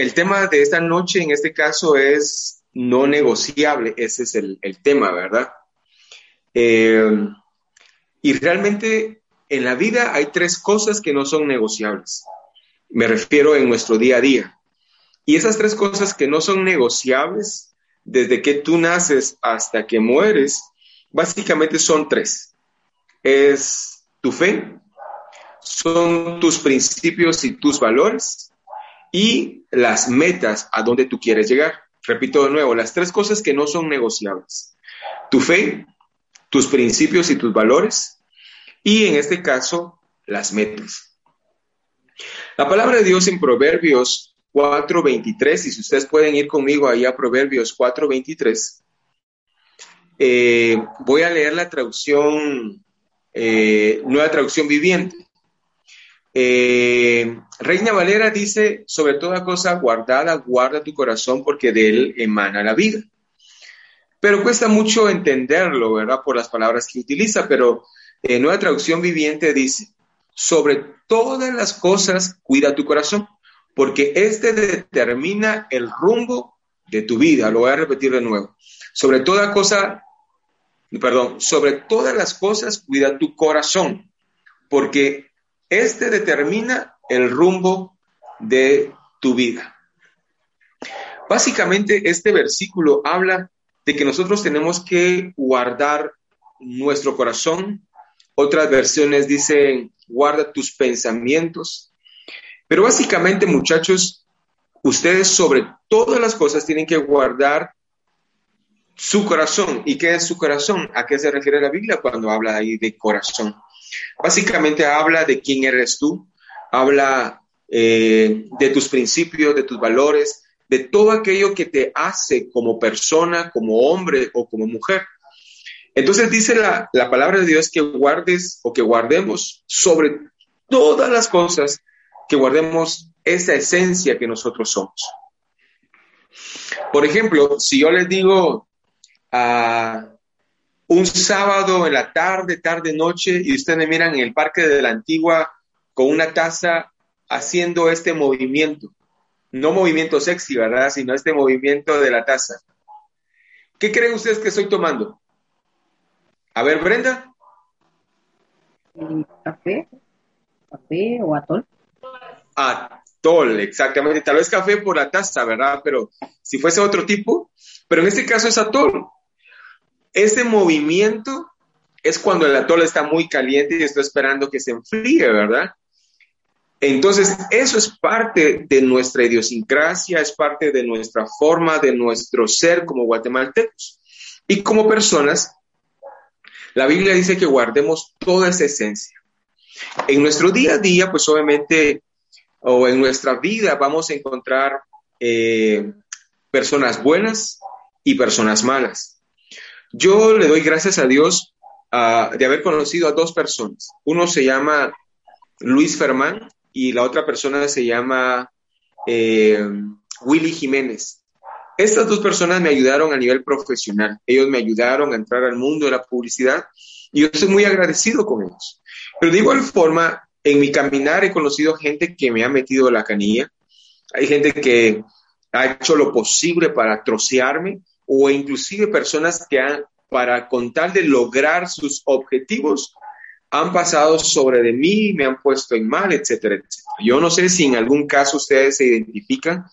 el tema de esta noche en este caso es no negociable, ese es el, tema, ¿verdad? Eh, y realmente en la vida hay tres cosas que no son negociables. Me refiero en nuestro día a día. Y esas tres cosas que no son negociables, desde que tú naces hasta que mueres, básicamente son tres. Es tu fe, son tus principios y tus valores y las metas a donde tú quieres llegar. Repito de nuevo, las tres cosas que no son negociables. Tu fe, tus principios y tus valores y en este caso las metas. La palabra de Dios en Proverbios 4.23, y si ustedes pueden ir conmigo ahí a Proverbios 4.23, eh, voy a leer la traducción, eh, nueva traducción viviente. Eh, Reina Valera dice, sobre toda cosa guardada, guarda tu corazón porque de él emana la vida. Pero cuesta mucho entenderlo, ¿verdad? Por las palabras que utiliza, pero en Nueva Traducción Viviente dice, sobre todas las cosas cuida tu corazón, porque este determina el rumbo de tu vida. Lo voy a repetir de nuevo. Sobre toda cosa, perdón, sobre todas las cosas cuida tu corazón, porque este determina el rumbo de tu vida. Básicamente, este versículo habla de que nosotros tenemos que guardar nuestro corazón. Otras versiones dicen, guarda tus pensamientos. Pero básicamente, muchachos, ustedes sobre todas las cosas tienen que guardar su corazón. ¿Y qué es su corazón? ¿A qué se refiere la Biblia cuando habla ahí de corazón? Básicamente habla de quién eres tú, habla eh, de tus principios, de tus valores, de todo aquello que te hace como persona, como hombre o como mujer. Entonces dice la, la palabra de Dios que guardes o que guardemos sobre todas las cosas, que guardemos esa esencia que nosotros somos. Por ejemplo, si yo les digo a un sábado en la tarde, tarde, noche, y ustedes me miran en el parque de la antigua con una taza haciendo este movimiento. No movimiento sexy, ¿verdad? Sino este movimiento de la taza. ¿Qué creen ustedes que estoy tomando? A ver, Brenda. Café, café o atol. Atol, exactamente. Tal vez café por la taza, ¿verdad? Pero si fuese otro tipo, pero en este caso es atol. Ese movimiento es cuando el atol está muy caliente y está esperando que se enfríe, ¿verdad? Entonces, eso es parte de nuestra idiosincrasia, es parte de nuestra forma, de nuestro ser como guatemaltecos. Y como personas, la Biblia dice que guardemos toda esa esencia. En nuestro día a día, pues obviamente, o en nuestra vida vamos a encontrar eh, personas buenas y personas malas. Yo le doy gracias a Dios ah, de haber conocido a dos personas. Uno se llama Luis Fermán y la otra persona se llama eh, Willy Jiménez. Estas dos personas me ayudaron a nivel profesional. Ellos me ayudaron a entrar al mundo de la publicidad y yo estoy muy agradecido con ellos. Pero de igual forma, en mi caminar he conocido gente que me ha metido la canilla. Hay gente que ha hecho lo posible para trocearme o inclusive personas que han, para con tal de lograr sus objetivos, han pasado sobre de mí, me han puesto en mal, etcétera, etcétera. Yo no sé si en algún caso ustedes se identifican,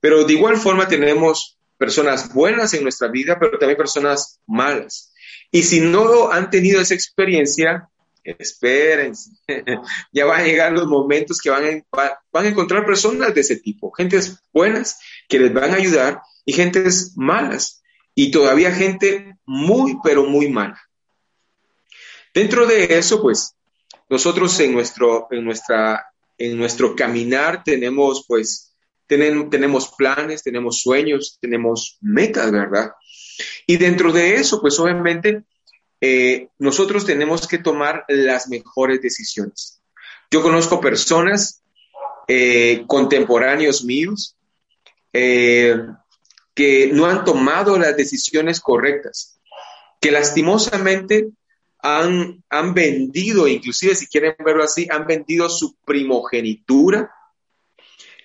pero de igual forma tenemos personas buenas en nuestra vida, pero también personas malas. Y si no han tenido esa experiencia, espérense, ya van a llegar los momentos que van a, van encontrar personas de ese tipo, gentes buenas que les van a ayudar y gentes malas y todavía gente muy, pero muy mala. Dentro de eso, pues, nosotros en nuestro, en nuestra, en nuestro caminar tenemos, pues, tenemos planes, tenemos sueños, tenemos metas, ¿verdad? Y dentro de eso, pues, obviamente, eh, nosotros tenemos que tomar las mejores decisiones. Yo conozco personas eh, contemporáneos míos eh, que no han tomado las decisiones correctas, que lastimosamente han, han vendido, inclusive si quieren verlo así, han vendido su primogenitura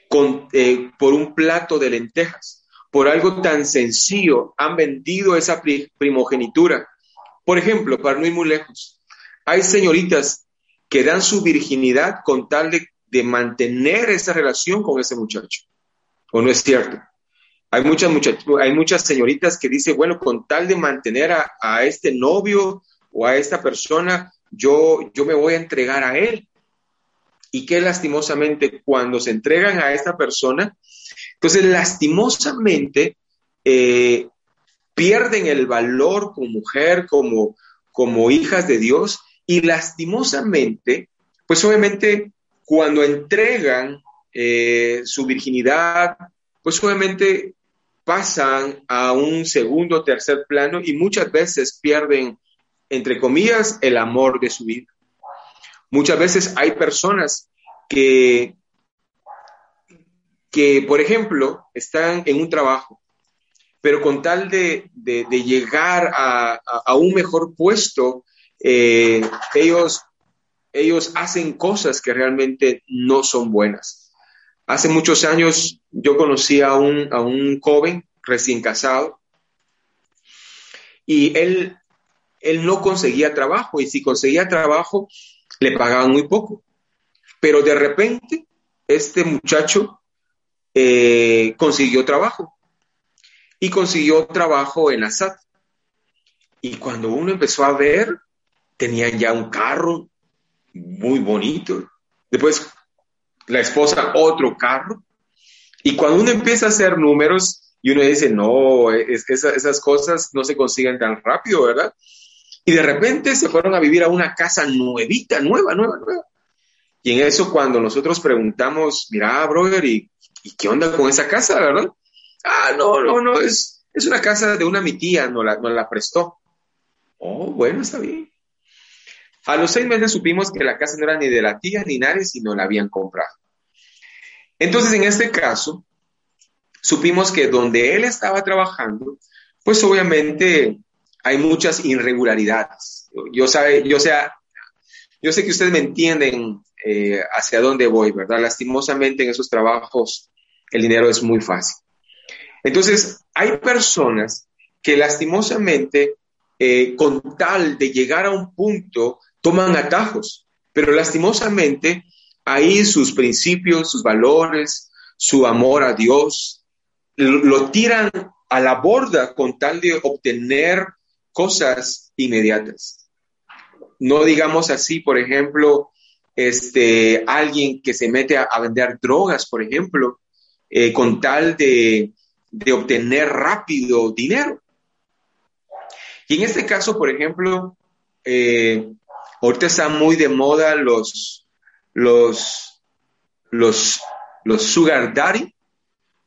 por un plato de lentejas, por algo tan sencillo, han vendido esa primogenitura. Por ejemplo, para no ir muy lejos, hay señoritas que dan su virginidad con tal de, mantener esa relación con ese muchacho. ¿O no es cierto? Hay muchas, hay muchas señoritas que dicen, bueno, con tal de mantener a, a este novio o a esta persona, yo, yo me voy a entregar a él y que lastimosamente cuando se entregan a esta persona, entonces lastimosamente eh, pierden el valor como mujer, como, como hijas de Dios y lastimosamente, pues obviamente cuando entregan eh, su virginidad, pues obviamente pasan a un segundo o tercer plano y muchas veces pierden, entre comillas, el amor de su vida. Muchas veces hay personas que, que por ejemplo, están en un trabajo, pero con tal de, llegar a, un mejor puesto, eh, ellos, ellos hacen cosas que realmente no son buenas. Hace muchos años yo conocí a un, a un joven recién casado y él, él no conseguía trabajo y si conseguía trabajo le pagaban muy poco. Pero de repente, este muchacho eh, consiguió trabajo y consiguió trabajo en la SAT. Y cuando uno empezó a ver, tenían ya un carro muy bonito. Después, la esposa, otro carro. Y cuando uno empieza a hacer números y uno dice, no, es que esas cosas no se consiguen tan rápido, ¿verdad? Y de repente se fueron a vivir a una casa nuevita, nueva, nueva, nueva. Y en eso cuando nosotros preguntamos, mira, brother, ¿y, qué onda con esa casa, verdad? Ah, no, no, no, es, es una casa de una mi tía, nos la, la prestó. Oh, bueno, está bien. A los seis meses supimos que la casa no era ni de la tía ni nadie, sino la habían comprado. Entonces, en este caso, supimos que donde él estaba trabajando, pues obviamente hay muchas irregularidades. Yo, sabe, yo, sea, yo sé que ustedes me entienden eh, hacia dónde voy, ¿verdad? Lastimosamente en esos trabajos el dinero es muy fácil. Entonces, hay personas que lastimosamente, eh, con tal de llegar a un punto, toman atajos, pero lastimosamente ahí sus principios, sus valores, su amor a Dios, lo tiran a la borda con tal de obtener cosas inmediatas. No digamos así, por ejemplo, este, alguien que se mete a, vender drogas, por ejemplo, eh, con tal de, obtener rápido dinero. Y en este caso, por ejemplo, eh, ahorita están muy de moda los, los, los, los sugar daddy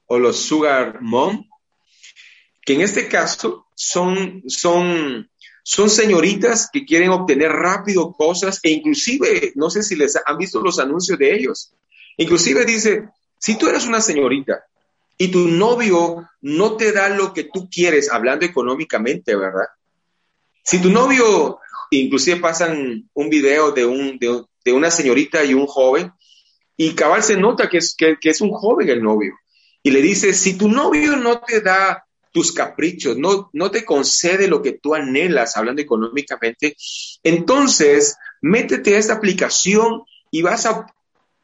o los sugar mom, que en este caso son, son, son señoritas que quieren obtener rápido cosas e inclusive, no sé si les han visto los anuncios de ellos, inclusive dice, si tú eres una señorita y tu novio no te da lo que tú quieres, hablando económicamente, ¿verdad? Si tu novio, inclusive pasan un video de, un, de, una señorita y un joven, y cabal se nota que es, que es un joven el novio, y le dice, si tu novio no te da tus caprichos, no, no te concede lo que tú anhelas, hablando económicamente, entonces métete a esta aplicación y vas a,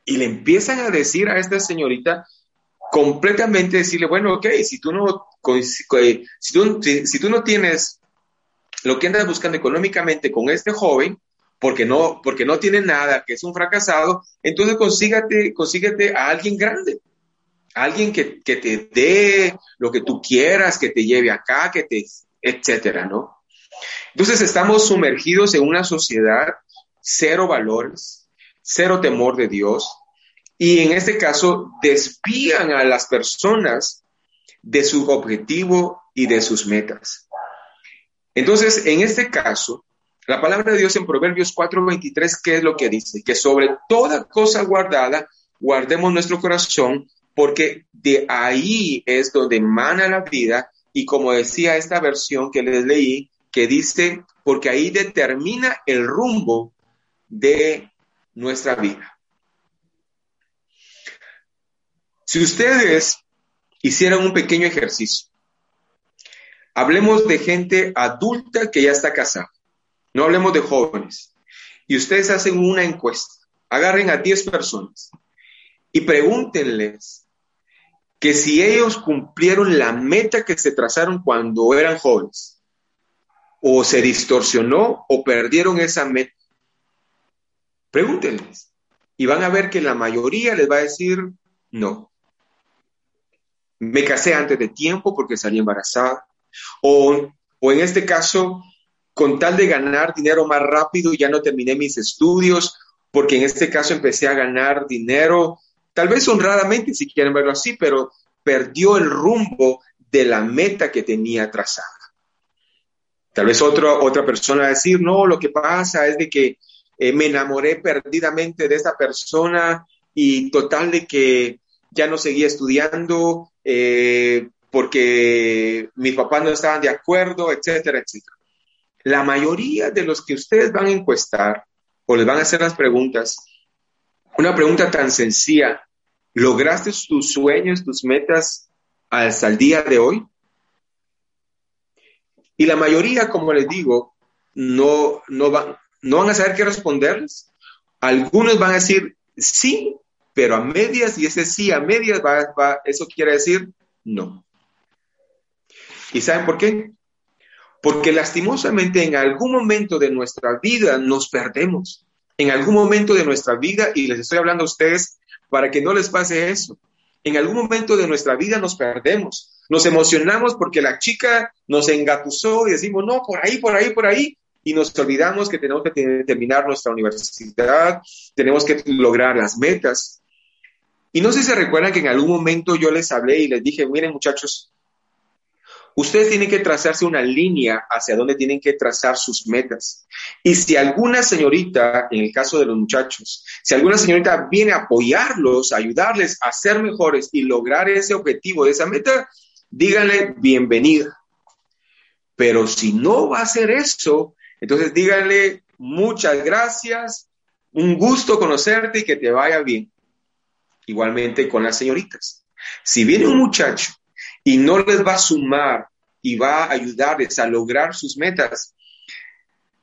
y le empiezan a decir a esta señorita, completamente decirle, bueno, ok, si tú no, si tú, si, tú no tienes lo que andas buscando económicamente con este joven, porque no, porque no tiene nada, que es un fracasado, entonces consígate, a alguien grande alguien que, te dé lo que tú quieras, que te lleve acá, que te, etcétera, ¿no? Entonces estamos sumergidos en una sociedad cero valores, cero temor de Dios, y en este caso despían a las personas de su objetivo y de sus metas. Entonces, en este caso, la palabra de Dios en Proverbios 4:23, ¿qué es lo que dice? Que sobre toda cosa guardada, guardemos nuestro corazón, porque de ahí es donde emana la vida y como decía esta versión que les leí, que dice, porque ahí determina el rumbo de nuestra vida. Si ustedes hicieran un pequeño ejercicio, hablemos de gente adulta que ya está casada, no hablemos de jóvenes, y ustedes hacen una encuesta, agarren a 10 personas y pregúntenles que si ellos cumplieron la meta que se trazaron cuando eran jóvenes, o se distorsionó o perdieron esa meta. Pregúntenles y van a ver que la mayoría les va a decir no. Me casé antes de tiempo porque salí embarazada. O, o en este caso, con tal de ganar dinero más rápido, ya no terminé mis estudios porque en este caso empecé a ganar dinero, tal vez honradamente si quieren verlo así, pero perdió el rumbo de la meta que tenía trazada. Tal vez otra persona va a decir, no, lo que pasa es de que eh, me enamoré perdidamente de esa persona y total de que ya no seguía estudiando eh, porque mis papás no estaban de acuerdo, etcétera, etcétera. La mayoría de los que ustedes van a encuestar o les van a hacer las preguntas, una pregunta tan sencilla, ¿lograste tus sueños, tus metas hasta el día de hoy? Y la mayoría, como les digo, no, no, van, no van a saber qué responderles. Algunos van a decir sí, pero a medias, y ese sí a medias, va, eso quiere decir no. ¿Y saben por qué? Porque lastimosamente en algún momento de nuestra vida nos perdemos. En algún momento de nuestra vida, y les estoy hablando a ustedes para que no les pase eso, en algún momento de nuestra vida nos perdemos. Nos emocionamos porque la chica nos engatusó y decimos, no, por ahí, por ahí, por ahí. Y nos olvidamos que tenemos que terminar nuestra universidad, tenemos que lograr las metas. Y no sé si se recuerdan que en algún momento yo les hablé y les dije, miren muchachos, ustedes tienen que trazarse una línea hacia donde tienen que trazar sus metas. Y si alguna señorita, en el caso de los muchachos, si alguna señorita viene a apoyarlos, a ayudarles a ser mejores y lograr ese objetivo de esa meta, díganle bienvenida. Pero si no va a hacer eso, entonces díganle muchas gracias, un gusto conocerte y que te vaya bien. Igualmente con las señoritas. Si viene un muchacho y no les va a sumar y va a ayudarles a lograr sus metas,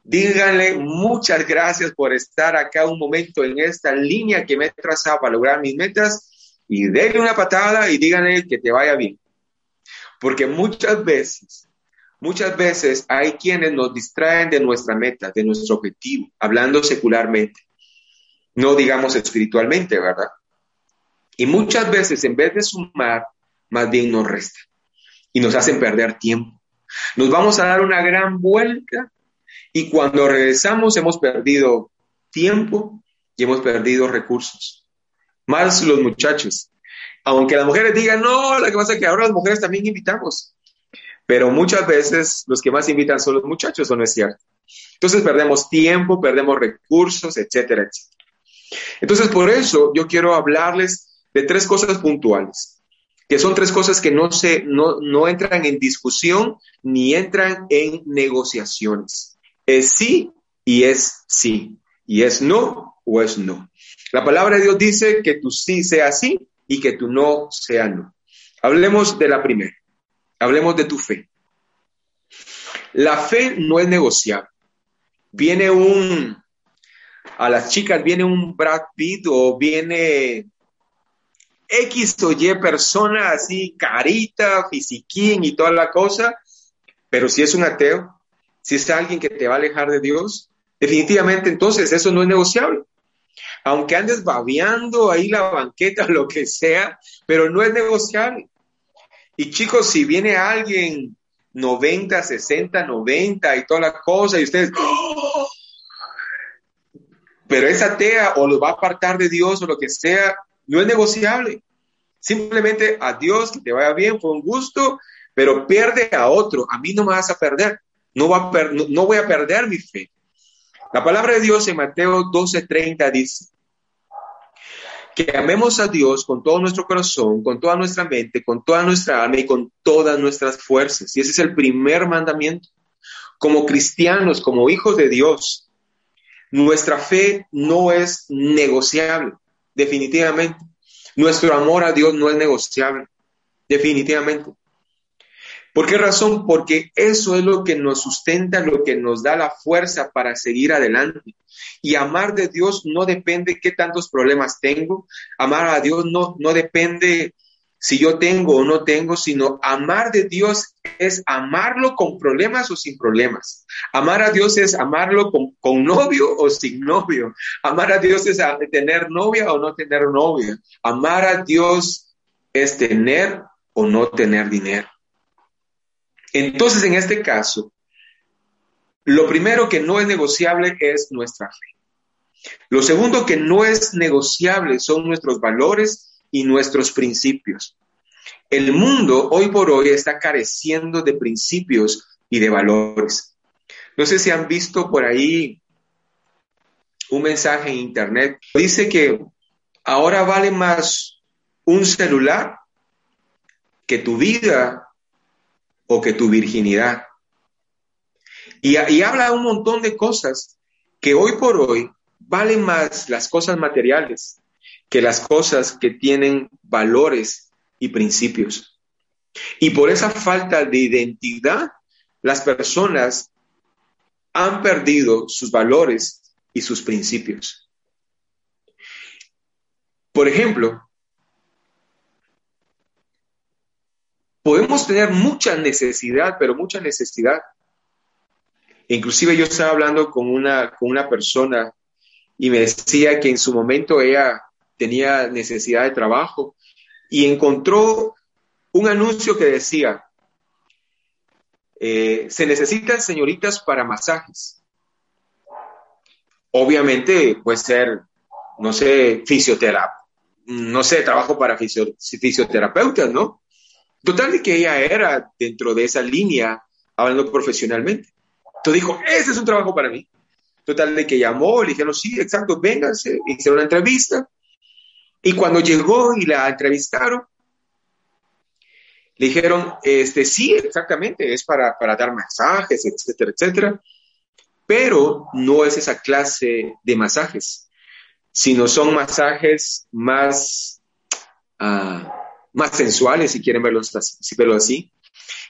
díganle muchas gracias por estar acá un momento en esta línea que me he trazado para lograr mis metas y denle una patada y díganle que te vaya bien. Porque muchas veces, muchas veces hay quienes nos distraen de nuestra meta, de nuestro objetivo, hablando secularmente, no digamos espiritualmente, ¿verdad? Y muchas veces en vez de sumar, más bien nos resta y nos hacen perder tiempo. Nos vamos a dar una gran vuelta y cuando regresamos hemos perdido tiempo y hemos perdido recursos. Más los muchachos. Aunque las mujeres digan, no, la que pasa es que ahora las mujeres también invitamos. Pero muchas veces los que más invitan son los muchachos, ¿o no es cierto? Entonces perdemos tiempo, perdemos recursos, etcétera, etcétera. Entonces por eso yo quiero hablarles de tres cosas puntuales que son tres cosas que no, se, no, no entran en discusión ni entran en negociaciones. Es sí y es sí, y es no o es no. La palabra de Dios dice que tu sí sea sí y que tu no sea no. Hablemos de la primera, hablemos de tu fe. La fe no es negociable. Viene un, a las chicas viene un Brad Pitt o viene X o Y persona así, carita, fisiquín y toda la cosa, pero si es un ateo, si es alguien que te va a alejar de Dios, definitivamente entonces eso no es negociable. Aunque andes babeando ahí la banqueta, lo que sea, pero no es negociable. Y chicos, si viene alguien 90, 60, 90 y toda la cosa, y ustedes, ¡Oh! pero es atea o lo va a apartar de Dios o lo que sea, no es negociable. Simplemente a Dios que te vaya bien, fue un gusto, pero pierde a otro. A mí no me vas a perder. No, va no, voy a perder mi fe. La palabra de Dios en Mateo 12:30 dice que amemos a Dios con todo nuestro corazón, con toda nuestra mente, con toda nuestra alma y con todas nuestras fuerzas. Y ese es el primer mandamiento. Como cristianos, como hijos de Dios, nuestra fe no es negociable definitivamente. Nuestro amor a Dios no es negociable, definitivamente. ¿Por qué razón? Porque eso es lo que nos sustenta, lo que nos da la fuerza para seguir adelante. Y amar de Dios no depende qué tantos problemas tengo. Amar a Dios no, no depende si yo tengo o no tengo, sino amar de Dios es amarlo con problemas o sin problemas. Amar a Dios es amarlo con, novio o sin novio. Amar a Dios es tener novia o no tener novia. Amar a Dios es tener o no tener dinero. Entonces, en este caso, lo primero que no es negociable es nuestra fe. Lo segundo que no es negociable son nuestros valores y nuestros principios. El mundo hoy por hoy está careciendo de principios y de valores. No sé si han visto por ahí un mensaje en internet. Dice que ahora vale más un celular que tu vida o que tu virginidad. Y, y habla un montón de cosas que hoy por hoy valen más las cosas materiales que las cosas que tienen valores y principios. Y por esa falta de identidad, las personas han perdido sus valores y sus principios. Por ejemplo, podemos tener mucha necesidad, pero mucha necesidad. Inclusive yo estaba hablando con una, con una persona y me decía que en su momento ella tenía necesidad de trabajo y encontró un anuncio que decía, eh, se necesitan señoritas para masajes. Obviamente puede ser, no sé, fisioterapia, no sé, trabajo para fisioterapeutas, ¿no? Total de que ella era dentro de esa línea, hablando profesionalmente. Entonces dijo, ese es un trabajo para mí. Total de que llamó, le dijeron, sí, exacto, vénganse, hicieron una entrevista. Y cuando llegó y la entrevistaron, le dijeron, este, sí, exactamente, es para, dar masajes, etcétera, etcétera, pero no es esa clase de masajes, sino son masajes más, uh, más sensuales, si quieren verlo, si verlo así,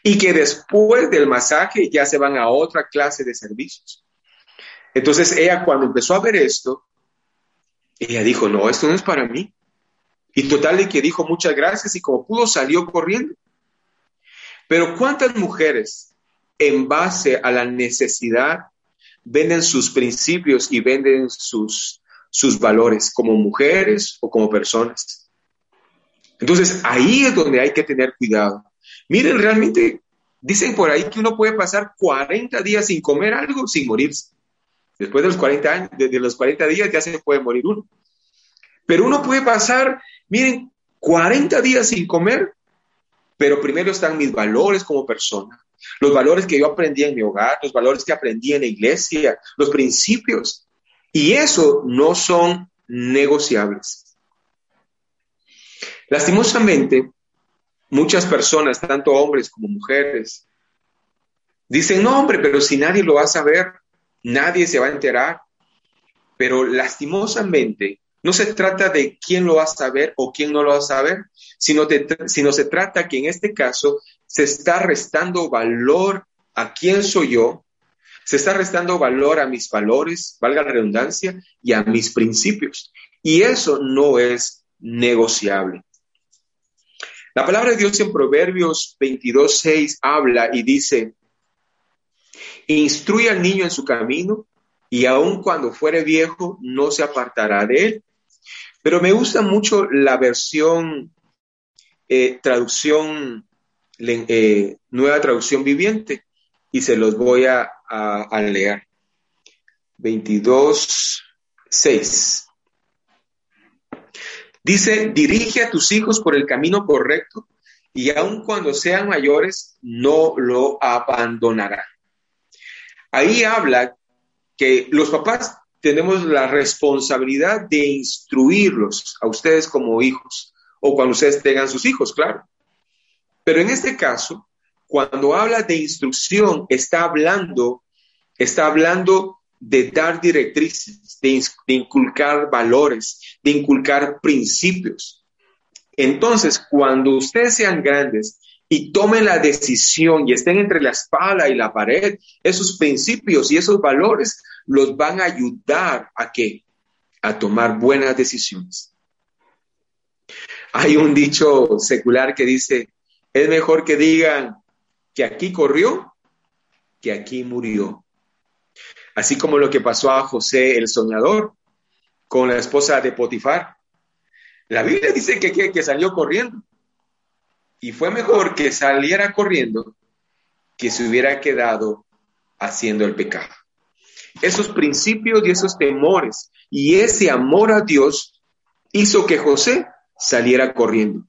y que después del masaje ya se van a otra clase de servicios. Entonces ella cuando empezó a ver esto, ella dijo, no, esto no es para mí. Y total de que dijo muchas gracias y como pudo salió corriendo. Pero ¿cuántas mujeres en base a la necesidad venden sus principios y venden sus, sus valores como mujeres o como personas? Entonces ahí es donde hay que tener cuidado. Miren, realmente dicen por ahí que uno puede pasar 40 días sin comer algo sin morirse. Después de los 40 años, los 40 días ya se puede morir uno. Pero uno puede pasar Miren, 40 días sin comer, pero primero están mis valores como persona, los valores que yo aprendí en mi hogar, los valores que aprendí en la iglesia, los principios. Y eso no son negociables. Lastimosamente, muchas personas, tanto hombres como mujeres, dicen, no hombre, pero si nadie lo va a saber, nadie se va a enterar. Pero lastimosamente, no se trata de quién lo va a saber o quién no lo va a saber, sino, sino se trata que en este caso se está restando valor a quién soy yo, se está restando valor a mis valores, valga la redundancia, y a mis principios. Y eso no es negociable. La palabra de Dios en Proverbios 22.6 habla y dice, instruye al niño en su camino y aun cuando fuere viejo no se apartará de él. Pero me gusta mucho la versión, eh, traducción, eh, nueva traducción viviente, y se los voy a, leer. 22, 6. Dice, dirige a tus hijos por el camino correcto y aun cuando sean mayores, no lo abandonará. Ahí habla que los papás tenemos la responsabilidad de instruirlos a ustedes como hijos o cuando ustedes tengan sus hijos, claro. Pero en este caso, cuando habla de instrucción, está hablando, está hablando de dar directrices, de, inculcar valores, de inculcar principios. Entonces, cuando ustedes sean grandes y tomen la decisión y estén entre la espada y la pared, esos principios y esos valores los van a ayudar a qué? A tomar buenas decisiones. Hay un dicho secular que dice, es mejor que digan que aquí corrió que aquí murió. Así como lo que pasó a José el soñador con la esposa de Potifar. La Biblia dice que, que, salió corriendo. Y fue mejor que saliera corriendo que se hubiera quedado haciendo el pecado. Esos principios y esos temores y ese amor a Dios hizo que José saliera corriendo.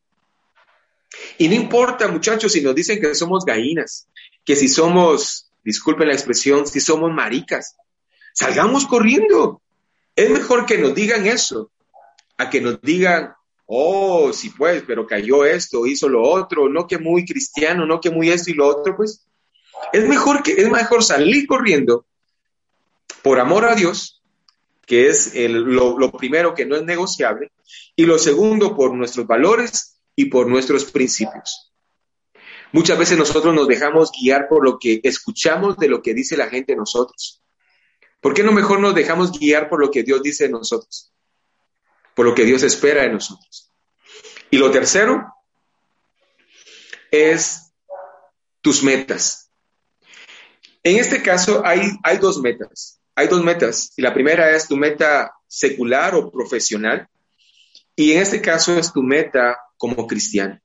Y no importa, muchachos, si nos dicen que somos gallinas, que si somos, disculpen la expresión, si somos maricas, salgamos corriendo. Es mejor que nos digan eso, a que nos digan, oh, sí pues, pero cayó esto, hizo lo otro, no que muy cristiano, no que muy esto y lo otro, pues. Es mejor que, es mejor salir corriendo por amor a Dios, que es lo, primero que no es negociable, y lo segundo por nuestros valores y por nuestros principios. Muchas veces nosotros nos dejamos guiar por lo que escuchamos de lo que dice la gente de nosotros. ¿Por qué no mejor nos dejamos guiar por lo que Dios dice de nosotros? Por lo que Dios espera de nosotros. Y lo tercero es tus metas. En este caso hay dos metas. Hay dos metas. Y la primera es tu meta secular o profesional. Y en este caso es tu meta como cristiano.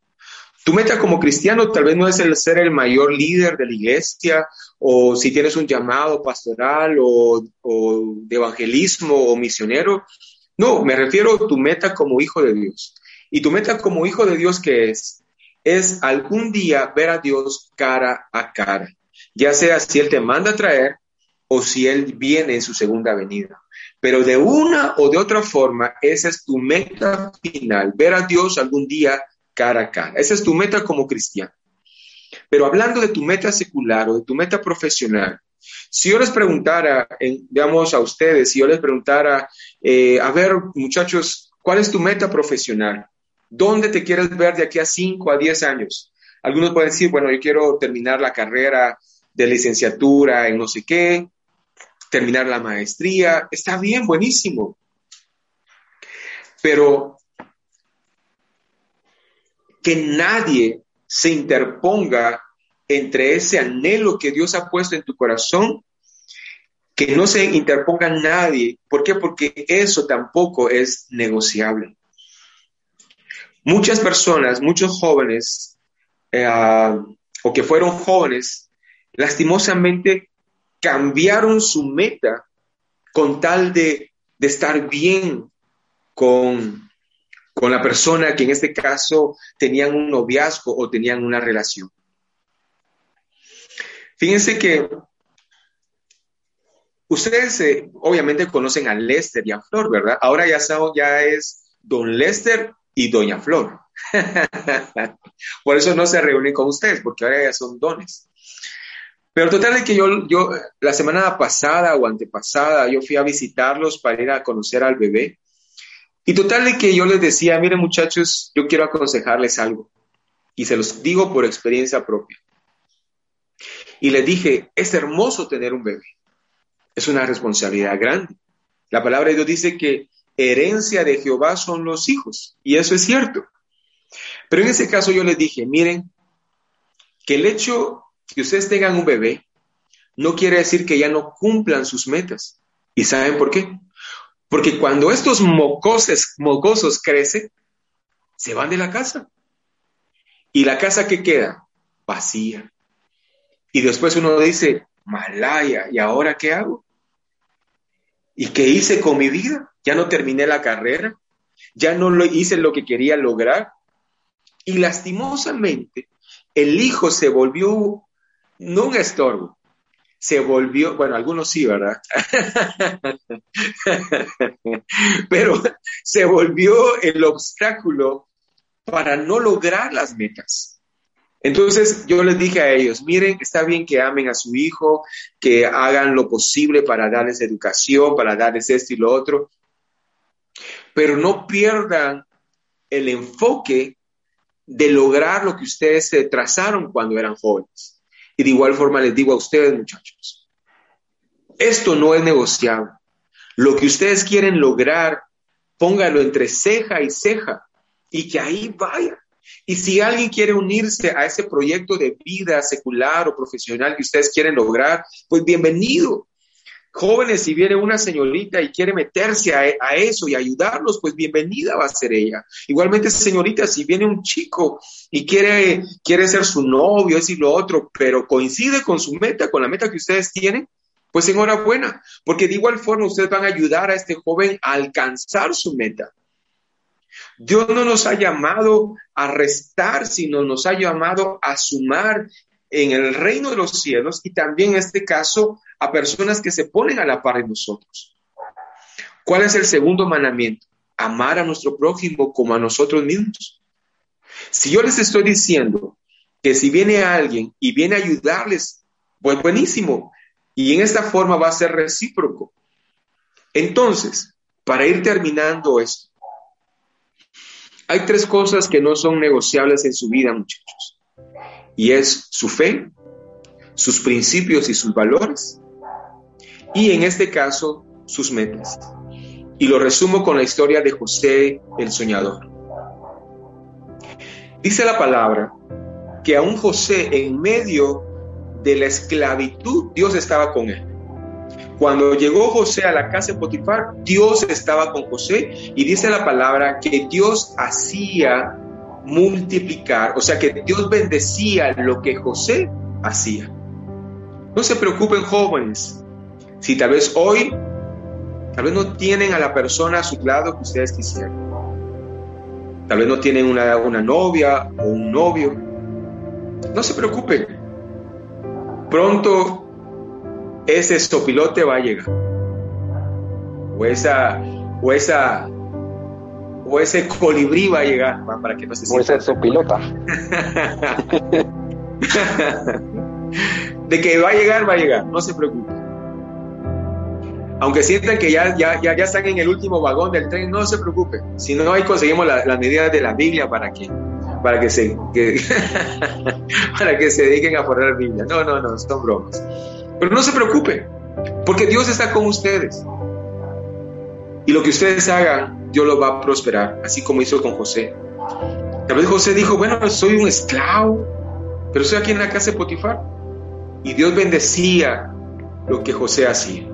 Tu meta como cristiano tal vez no es el ser el mayor líder de la iglesia o si tienes un llamado pastoral o, de evangelismo o misionero. No, me refiero a tu meta como hijo de Dios. Y tu meta como hijo de Dios, ¿qué es? Es algún día ver a Dios cara a cara, ya sea si Él te manda a traer o si Él viene en su segunda venida. Pero de una o de otra forma, esa es tu meta final, ver a Dios algún día cara a cara. Esa es tu meta como cristiano. Pero hablando de tu meta secular o de tu meta profesional, si yo les preguntara, digamos a ustedes, si yo les preguntara, eh, a ver muchachos, ¿cuál es tu meta profesional? ¿Dónde te quieres ver de aquí a 5 a 10 años? Algunos pueden decir, bueno, yo quiero terminar la carrera de licenciatura en no sé qué, terminar la maestría, está bien, buenísimo. Pero que nadie se interponga entre ese anhelo que Dios ha puesto en tu corazón, que no se interponga nadie. ¿Por qué? Porque eso tampoco es negociable. Muchas personas, muchos jóvenes, eh, o que fueron jóvenes, lastimosamente cambiaron su meta con tal de, estar bien con, la persona que en este caso tenían un noviazgo o tenían una relación. Fíjense que ustedes eh, obviamente conocen a Lester y a Flor, ¿verdad? Ahora ya, ya es don Lester y doña Flor. Por eso no se reúnen con ustedes, porque ahora ya son dones. Pero total de que yo, yo la semana pasada o antepasada, yo fui a visitarlos para ir a conocer al bebé. Y total de que yo les decía, miren muchachos, yo quiero aconsejarles algo. Y se los digo por experiencia propia. Y les dije, es hermoso tener un bebé. Es una responsabilidad grande. La palabra de Dios dice que herencia de Jehová son los hijos. Y eso es cierto. Pero en ese caso yo les dije, miren, que el hecho que ustedes tengan un bebé, no quiere decir que ya no cumplan sus metas. ¿Y saben por qué? Porque cuando estos mocoses, mocosos crecen, se van de la casa. ¿Y la casa que queda? Vacía. Y después uno dice, Malaya, ¿y ahora qué hago? ¿Y qué hice con mi vida? Ya no terminé la carrera, ya no hice lo que quería lograr. Y lastimosamente, el hijo se volvió no un estorbo, se volvió, bueno, algunos sí, ¿verdad? Pero se volvió el obstáculo para no lograr las metas. Entonces yo les dije a ellos, miren, está bien que amen a su hijo, que hagan lo posible para darles educación, para darles esto y lo otro, pero no pierdan el enfoque de lograr lo que ustedes trazaron cuando eran jóvenes. Y de igual forma les digo a ustedes, muchachos, esto no es negociable. Lo que ustedes quieren lograr, póngalo entre ceja y ceja y que ahí vaya. Y si alguien quiere unirse a ese proyecto de vida secular o profesional que ustedes quieren lograr, pues bienvenido. Jóvenes, si viene una señorita y quiere meterse a, eso y ayudarlos, pues bienvenida va a ser ella. Igualmente, señorita, si viene un chico y quiere, quiere ser su novio, es y lo otro, pero coincide con su meta, con la meta que ustedes tienen, pues enhorabuena, porque de igual forma ustedes van a ayudar a este joven a alcanzar su meta. Dios no nos ha llamado a restar, sino nos ha llamado a sumar en el reino de los cielos y también en este caso a personas que se ponen a la par de nosotros. ¿Cuál es el segundo mandamiento? Amar a nuestro prójimo como a nosotros mismos. Si yo les estoy diciendo que si viene alguien y viene a ayudarles, pues buenísimo. Y en esta forma va a ser recíproco. Entonces, para ir terminando esto, hay tres cosas que no son negociables en su vida, muchachos. Y es su fe, sus principios y sus valores. Y en este caso, sus metas. Y lo resumo con la historia de José el Soñador. Dice la palabra que aún José en medio de la esclavitud, Dios estaba con él. Cuando llegó José a la casa de Potifar, Dios estaba con José y dice la palabra que Dios hacía multiplicar, o sea que Dios bendecía lo que José hacía. No se preocupen jóvenes, si tal vez hoy, tal vez no tienen a la persona a su lado que ustedes quisieran. Tal vez no tienen una, una novia o un novio. No se preocupen. Pronto ese sopilote va a llegar. O esa, o esa, o ese colibrí va a llegar, para que no se O ese sopilota. de que va a llegar, va a llegar, no se preocupe. Aunque sientan que ya, ya, ya, están en el último vagón del tren, no se preocupe. Si no, ahí conseguimos las medidas de la Biblia para que, para que se, para que se dediquen a poner Biblia. No, no, no, son bromas. Pero no se preocupe, porque Dios está con ustedes. Y lo que ustedes hagan, Dios lo va a prosperar, así como hizo con José. Tal vez José dijo, bueno, soy un esclavo, pero estoy aquí en la casa de Potifar. Y Dios bendecía lo que José hacía.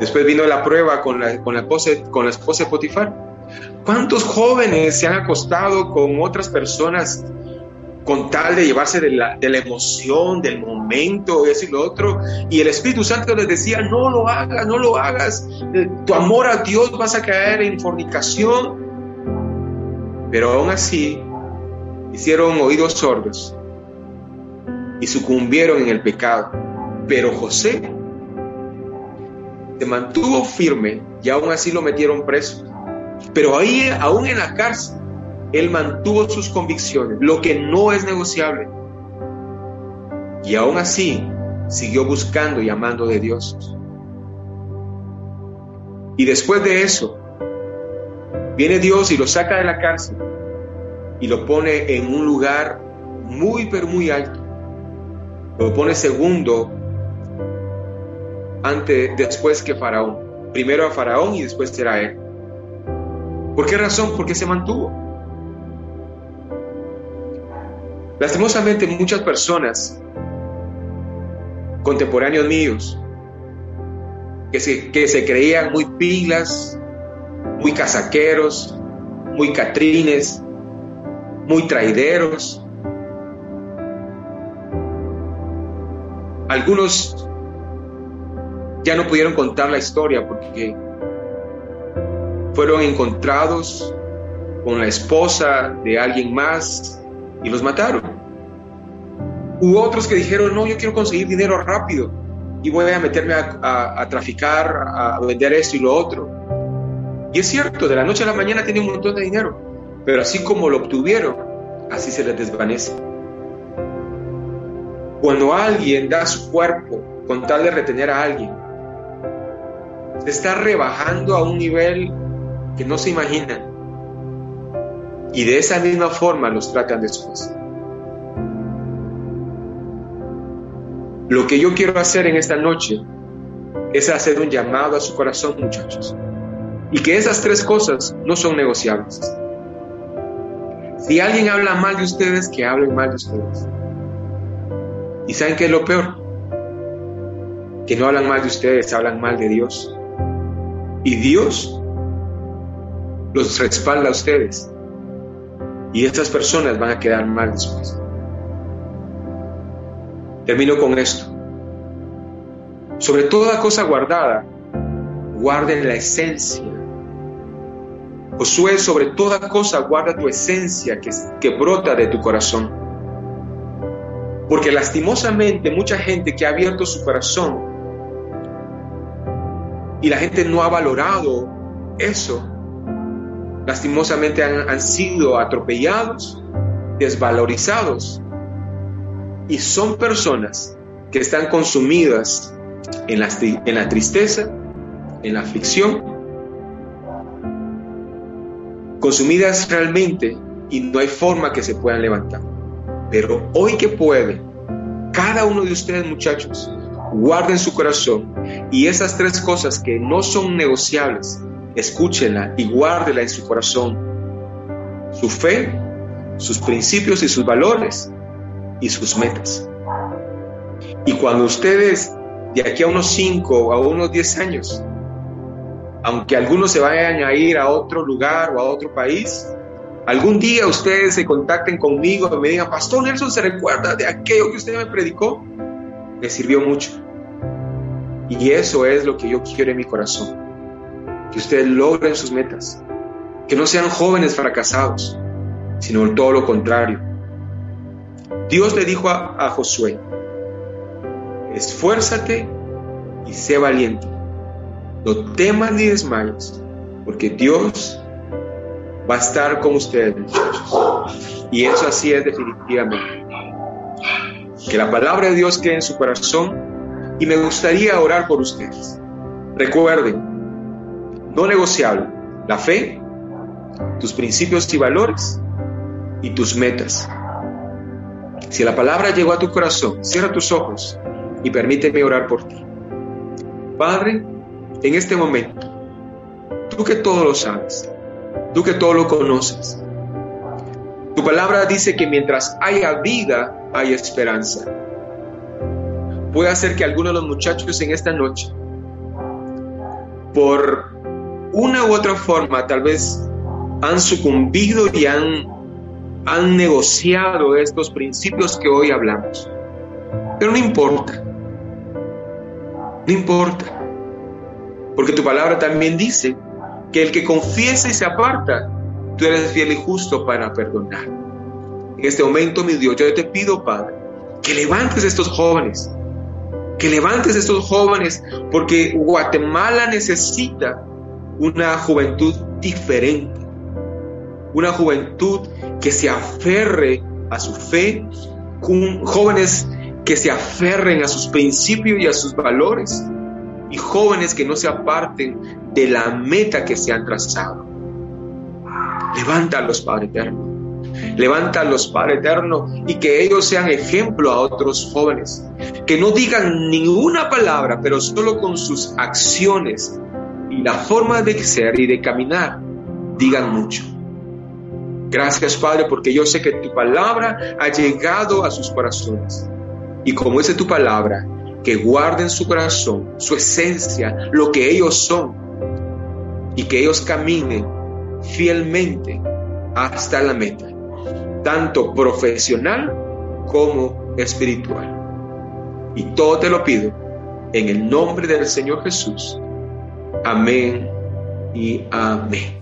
Después vino la prueba con la, con la, esposa, con la esposa de Potifar. ¿Cuántos jóvenes se han acostado con otras personas con tal de llevarse de la, de la emoción, del momento, eso y lo otro. Y el Espíritu Santo les decía, no lo hagas, no lo hagas, eh, tu amor a Dios vas a caer en fornicación. Pero aún así, hicieron oídos sordos y sucumbieron en el pecado. Pero José se mantuvo firme y aún así lo metieron preso. Pero ahí, aún en la cárcel, él mantuvo sus convicciones, lo que no es negociable. Y aún así siguió buscando y amando de Dios. Y después de eso, viene Dios y lo saca de la cárcel y lo pone en un lugar muy, pero muy alto. Lo pone segundo ante, después que Faraón. Primero a Faraón y después será él. ¿Por qué razón? Porque se mantuvo. Lastimosamente muchas personas, contemporáneos míos, que se, que se creían muy pilas, muy casaqueros, muy catrines, muy traideros. Algunos ya no pudieron contar la historia porque fueron encontrados con la esposa de alguien más y los mataron. Hubo otros que dijeron, no, yo quiero conseguir dinero rápido y voy a meterme a, traficar, a vender esto y lo otro. Y es cierto, de la noche a la mañana tiene un montón de dinero, pero así como lo obtuvieron, así se les desvanece. Cuando alguien da su cuerpo con tal de retener a alguien, se está rebajando a un nivel que no se imaginan. Y de esa misma forma los tratan después. Lo que yo quiero hacer en esta noche es hacer un llamado a su corazón, muchachos. Y que esas tres cosas no son negociables. Si alguien habla mal de ustedes, que hablen mal de ustedes. ¿Y saben qué es lo peor? Que no hablan mal de ustedes, hablan mal de Dios. Y Dios los respalda a ustedes. Y estas personas van a quedar mal después. Termino con esto. Sobre toda cosa guardada, guarden la esencia. Josué, sobre toda cosa guarda tu esencia que, que brota de tu corazón. Porque lastimosamente mucha gente que ha abierto su corazón y la gente no ha valorado eso, lastimosamente han, sido atropellados, desvalorizados. Y son personas que están consumidas en la, en la tristeza, en la aflicción, consumidas realmente y no hay forma que se puedan levantar. Pero hoy que pueden, cada uno de ustedes muchachos, guarden su corazón y esas tres cosas que no son negociables, escúchenla y guárdenla en su corazón. Su fe, sus principios y sus valores y sus metas. Y cuando ustedes de aquí a unos 5 o a unos 10 años, aunque algunos se vayan a ir a otro lugar o a otro país, algún día ustedes se contacten conmigo y me digan, Pastor Nelson, ¿se recuerda de aquello que usted me predicó? Me sirvió mucho. Y eso es lo que yo quiero en mi corazón. Que ustedes logren sus metas. Que no sean jóvenes fracasados, sino todo lo contrario. Dios le dijo a, Josué, esfuérzate y sé valiente. No temas ni desmayes, porque Dios va a estar con ustedes. Y eso así es definitivamente. Que la palabra de Dios quede en su corazón y me gustaría orar por ustedes. Recuerden, no negociable, la fe, tus principios y valores y tus metas. Si la palabra llegó a tu corazón, cierra tus ojos y permíteme orar por ti. Padre, en este momento, tú que todo lo sabes, tú que todo lo conoces, tu palabra dice que mientras haya vida, hay esperanza. Puede hacer que algunos de los muchachos en esta noche, por una u otra forma, tal vez han sucumbido y han, han negociado estos principios que hoy hablamos. Pero no importa. No importa. Porque tu palabra también dice que el que confiesa y se aparta, tú eres fiel y justo para perdonar. En este momento, mi Dios, yo te pido, Padre, que levantes a estos jóvenes, que levantes a estos jóvenes, porque Guatemala necesita una juventud diferente, una juventud que se aferre a su fe, jóvenes que se aferren a sus principios y a sus valores y jóvenes que no se aparten de la meta que se han trazado. Levántalos, Padre Eterno. Levántalos, Padre Eterno, y que ellos sean ejemplo a otros jóvenes. Que no digan ninguna palabra, pero solo con sus acciones la forma de ser y de caminar digan mucho. Gracias, Padre, porque yo sé que tu palabra ha llegado a sus corazones y como dice tu palabra, que guarden su corazón, su esencia, lo que ellos son, y que ellos caminen fielmente hasta la meta, tanto profesional como espiritual. Y todo te lo pido en el nombre del Señor Jesús. Amén y amén.